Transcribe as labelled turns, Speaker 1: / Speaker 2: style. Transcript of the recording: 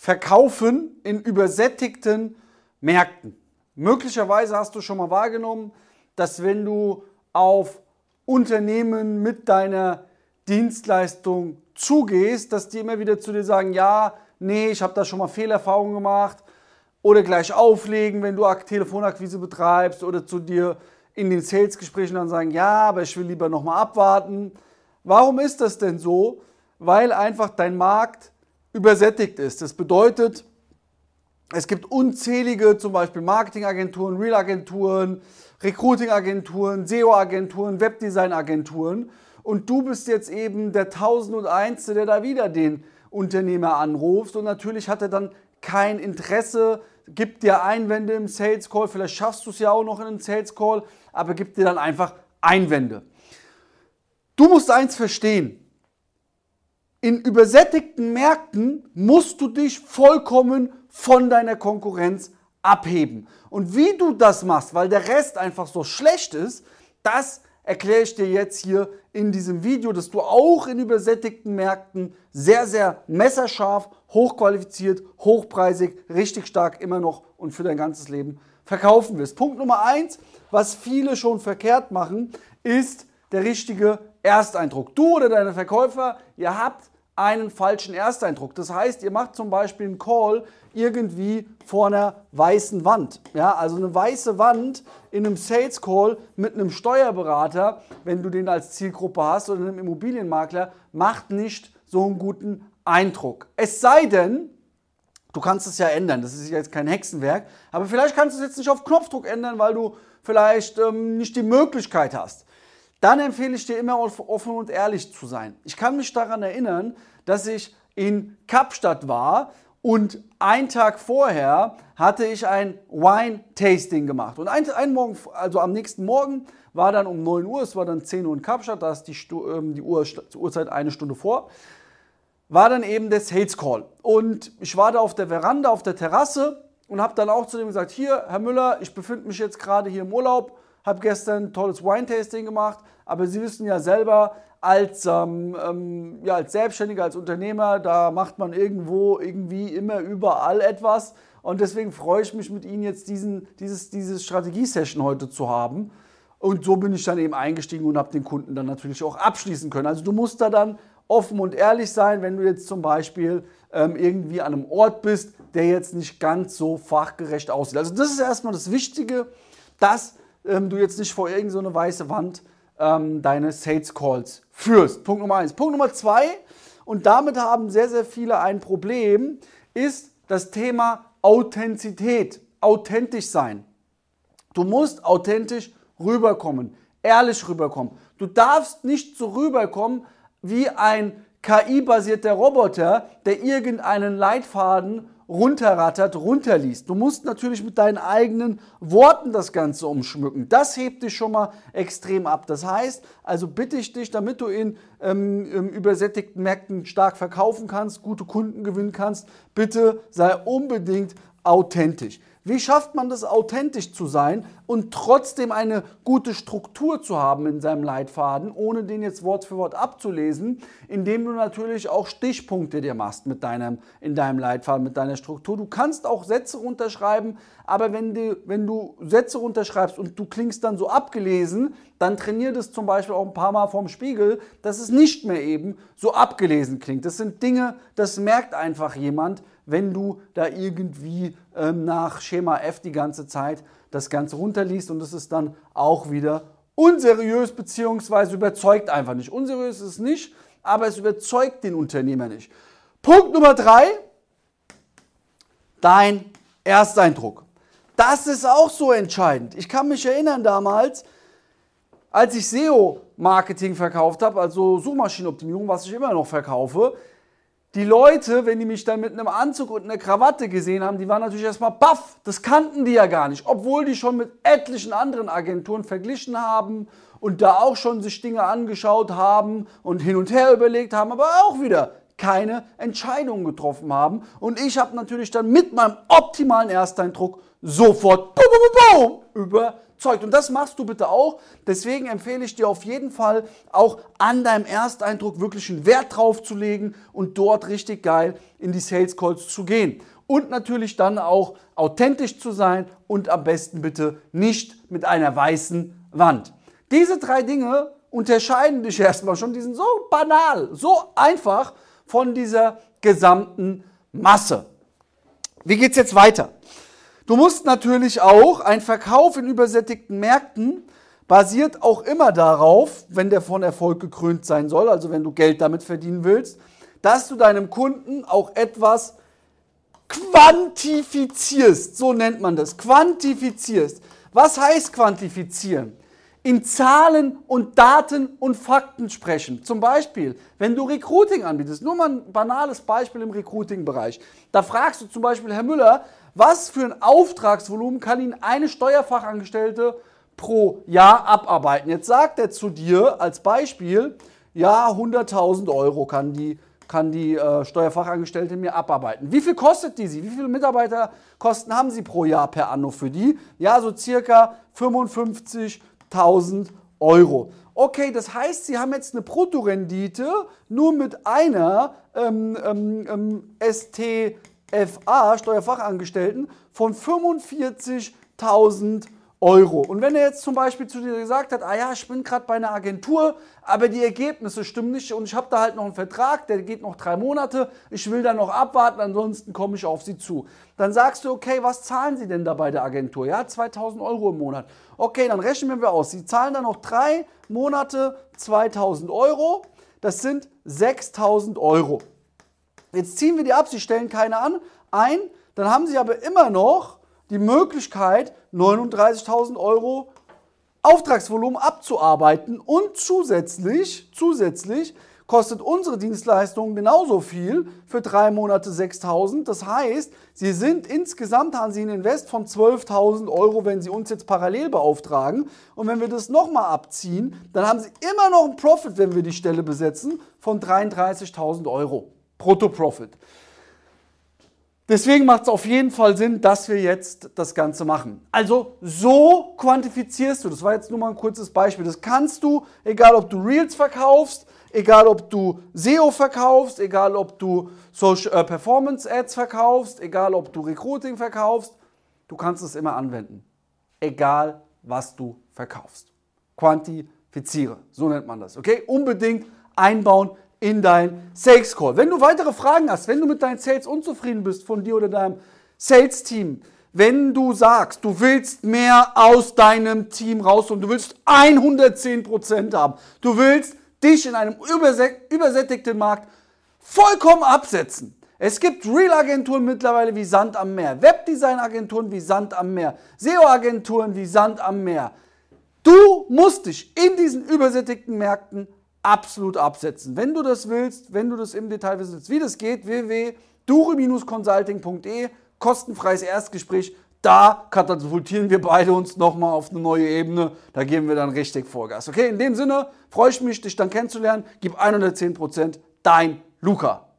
Speaker 1: verkaufen in übersättigten Märkten. Möglicherweise hast du schon mal wahrgenommen, dass wenn du auf Unternehmen mit deiner Dienstleistung zugehst, dass die immer wieder zu dir sagen, ja, nee, ich habe da schon mal Fehlerfahrungen gemacht oder gleich auflegen, wenn du Telefonakquise betreibst oder zu dir in den Salesgesprächen dann sagen, ja, aber ich will lieber nochmal abwarten. Warum ist das denn so? Weil einfach dein Markt übersättigt ist. Das bedeutet, es gibt unzählige zum Beispiel Marketingagenturen, Real-Agenturen, Recruiting-Agenturen, SEO-Agenturen, Webdesign-Agenturen und du bist jetzt eben der 1001. der da wieder den Unternehmer anruft und natürlich hat er dann kein Interesse, gibt dir Einwände im Sales Call, vielleicht schaffst du es ja auch noch in einem Sales Call, aber gibt dir dann einfach Einwände. Du musst eins verstehen, in übersättigten Märkten musst du dich vollkommen von deiner Konkurrenz abheben. Und wie du das machst, weil der Rest einfach so schlecht ist, das erkläre ich dir jetzt hier in diesem Video, dass du auch in übersättigten Märkten sehr, sehr messerscharf, hochqualifiziert, hochpreisig, richtig stark immer noch und für dein ganzes Leben verkaufen wirst. Punkt Nummer eins, was viele schon verkehrt machen, ist der richtige Ersteindruck. Du oder deine Verkäufer, ihr habt einen falschen Ersteindruck. Das heißt, ihr macht zum Beispiel einen Call irgendwie vor einer weißen Wand. Ja, also eine weiße Wand in einem Sales Call mit einem Steuerberater, wenn du den als Zielgruppe hast oder einem Immobilienmakler, macht nicht so einen guten Eindruck. Es sei denn, du kannst es ja ändern. Das ist jetzt kein Hexenwerk, aber vielleicht kannst du es jetzt nicht auf Knopfdruck ändern, weil du vielleicht ähm, nicht die Möglichkeit hast dann empfehle ich dir immer offen und ehrlich zu sein. Ich kann mich daran erinnern, dass ich in Kapstadt war und einen Tag vorher hatte ich ein Wine-Tasting gemacht. Und ein, ein, Morgen, also am nächsten Morgen war dann um 9 Uhr, es war dann 10 Uhr in Kapstadt, da ist die, ähm, die Uhr, Uhrzeit eine Stunde vor, war dann eben der Sales Call. Und ich war da auf der Veranda, auf der Terrasse und habe dann auch zu dem gesagt, hier, Herr Müller, ich befinde mich jetzt gerade hier im Urlaub, habe gestern ein tolles Wine-Tasting gemacht, aber Sie wissen ja selber, als, ähm, ähm, ja, als Selbstständiger, als Unternehmer, da macht man irgendwo, irgendwie, immer, überall etwas. Und deswegen freue ich mich mit Ihnen jetzt diesen, dieses, dieses Strategie-Session heute zu haben. Und so bin ich dann eben eingestiegen und habe den Kunden dann natürlich auch abschließen können. Also du musst da dann offen und ehrlich sein, wenn du jetzt zum Beispiel ähm, irgendwie an einem Ort bist, der jetzt nicht ganz so fachgerecht aussieht. Also das ist erstmal das Wichtige, dass ähm, du jetzt nicht vor irgendeine so weiße Wand ähm, deine Sales Calls führst. Punkt Nummer eins. Punkt Nummer zwei, und damit haben sehr, sehr viele ein Problem, ist das Thema Authentizität. Authentisch sein. Du musst authentisch rüberkommen, ehrlich rüberkommen. Du darfst nicht so rüberkommen wie ein KI-basierter Roboter, der irgendeinen Leitfaden runterrattert, runterliest. Du musst natürlich mit deinen eigenen Worten das Ganze umschmücken. Das hebt dich schon mal extrem ab. Das heißt, also bitte ich dich, damit du in ähm, übersättigten Märkten stark verkaufen kannst, gute Kunden gewinnen kannst, bitte sei unbedingt authentisch. Wie schafft man das, authentisch zu sein und trotzdem eine gute Struktur zu haben in seinem Leitfaden, ohne den jetzt Wort für Wort abzulesen, indem du natürlich auch Stichpunkte dir machst mit deinem, in deinem Leitfaden, mit deiner Struktur. Du kannst auch Sätze runterschreiben, aber wenn du, wenn du Sätze runterschreibst und du klingst dann so abgelesen, dann trainier das zum Beispiel auch ein paar Mal vorm Spiegel, dass es nicht mehr eben so abgelesen klingt. Das sind Dinge, das merkt einfach jemand, wenn du da irgendwie ähm, nach Schema F die ganze Zeit das Ganze runterliest und das ist dann auch wieder unseriös bzw. überzeugt einfach nicht. Unseriös ist es nicht, aber es überzeugt den Unternehmer nicht. Punkt Nummer drei, dein Ersteindruck. Das ist auch so entscheidend. Ich kann mich erinnern damals, als ich SEO-Marketing verkauft habe, also Suchmaschinenoptimierung, was ich immer noch verkaufe, die Leute, wenn die mich dann mit einem Anzug und einer Krawatte gesehen haben, die waren natürlich erstmal baff. Das kannten die ja gar nicht. Obwohl die schon mit etlichen anderen Agenturen verglichen haben und da auch schon sich Dinge angeschaut haben und hin und her überlegt haben, aber auch wieder keine Entscheidungen getroffen haben. Und ich habe natürlich dann mit meinem optimalen Ersteindruck sofort boom, boom, boom, überzeugt. Und das machst du bitte auch. Deswegen empfehle ich dir auf jeden Fall auch an deinem Ersteindruck wirklich einen Wert drauf zu legen und dort richtig geil in die Sales Calls zu gehen. Und natürlich dann auch authentisch zu sein und am besten bitte nicht mit einer weißen Wand. Diese drei Dinge unterscheiden dich erstmal schon, die sind so banal, so einfach von dieser gesamten Masse. Wie geht es jetzt weiter? Du musst natürlich auch, ein Verkauf in übersättigten Märkten basiert auch immer darauf, wenn der von Erfolg gekrönt sein soll, also wenn du Geld damit verdienen willst, dass du deinem Kunden auch etwas quantifizierst. So nennt man das. Quantifizierst. Was heißt quantifizieren? In Zahlen und Daten und Fakten sprechen. Zum Beispiel, wenn du Recruiting anbietest, nur mal ein banales Beispiel im Recruiting-Bereich. Da fragst du zum Beispiel, Herr Müller, was für ein Auftragsvolumen kann Ihnen eine Steuerfachangestellte pro Jahr abarbeiten? Jetzt sagt er zu dir als Beispiel, ja, 100.000 Euro kann die, kann die äh, Steuerfachangestellte mir abarbeiten. Wie viel kostet die sie? Wie viele Mitarbeiterkosten haben Sie pro Jahr per Anno für die? Ja, so circa 55 1000 Euro. Okay, das heißt, Sie haben jetzt eine Bruttorendite nur mit einer ähm, ähm, ähm STFA, Steuerfachangestellten, von 45.000 Euro. Und wenn er jetzt zum Beispiel zu dir gesagt hat, ah ja, ich bin gerade bei einer Agentur, aber die Ergebnisse stimmen nicht und ich habe da halt noch einen Vertrag, der geht noch drei Monate, ich will da noch abwarten, ansonsten komme ich auf Sie zu. Dann sagst du, okay, was zahlen Sie denn da bei der Agentur? Ja, 2000 Euro im Monat. Okay, dann rechnen wir aus. Sie zahlen da noch drei Monate 2000 Euro. Das sind 6000 Euro. Jetzt ziehen wir die ab, Sie stellen keine an, ein, dann haben Sie aber immer noch die Möglichkeit, 39.000 Euro Auftragsvolumen abzuarbeiten und zusätzlich, zusätzlich kostet unsere Dienstleistung genauso viel für drei Monate 6.000. Das heißt, Sie sind insgesamt, haben Sie einen Invest von 12.000 Euro, wenn Sie uns jetzt parallel beauftragen. Und wenn wir das nochmal abziehen, dann haben Sie immer noch einen Profit, wenn wir die Stelle besetzen, von 33.000 Euro. Brutto-Profit. Deswegen macht es auf jeden Fall Sinn, dass wir jetzt das Ganze machen. Also so quantifizierst du, das war jetzt nur mal ein kurzes Beispiel, das kannst du, egal ob du Reels verkaufst, egal ob du SEO verkaufst, egal ob du Social, äh, Performance Ads verkaufst, egal ob du Recruiting verkaufst, du kannst es immer anwenden. Egal was du verkaufst. Quantifiziere, so nennt man das. Okay? Unbedingt einbauen in dein Sales Call. Wenn du weitere Fragen hast, wenn du mit deinen Sales unzufrieden bist von dir oder deinem Sales Team, wenn du sagst, du willst mehr aus deinem Team raus und du willst 110% haben, du willst dich in einem übersättigten Markt vollkommen absetzen. Es gibt Real-Agenturen mittlerweile wie Sand am Meer, Webdesign-Agenturen wie Sand am Meer, SEO-Agenturen wie Sand am Meer. Du musst dich in diesen übersättigten Märkten absolut absetzen. Wenn du das willst, wenn du das im Detail wissen willst, wie das geht, www.dure-consulting.de, kostenfreies Erstgespräch. Da katapultieren wir beide uns nochmal auf eine neue Ebene. Da geben wir dann richtig Vollgas. Okay, in dem Sinne freue ich mich, dich dann kennenzulernen. Gib 110%, dein Luca.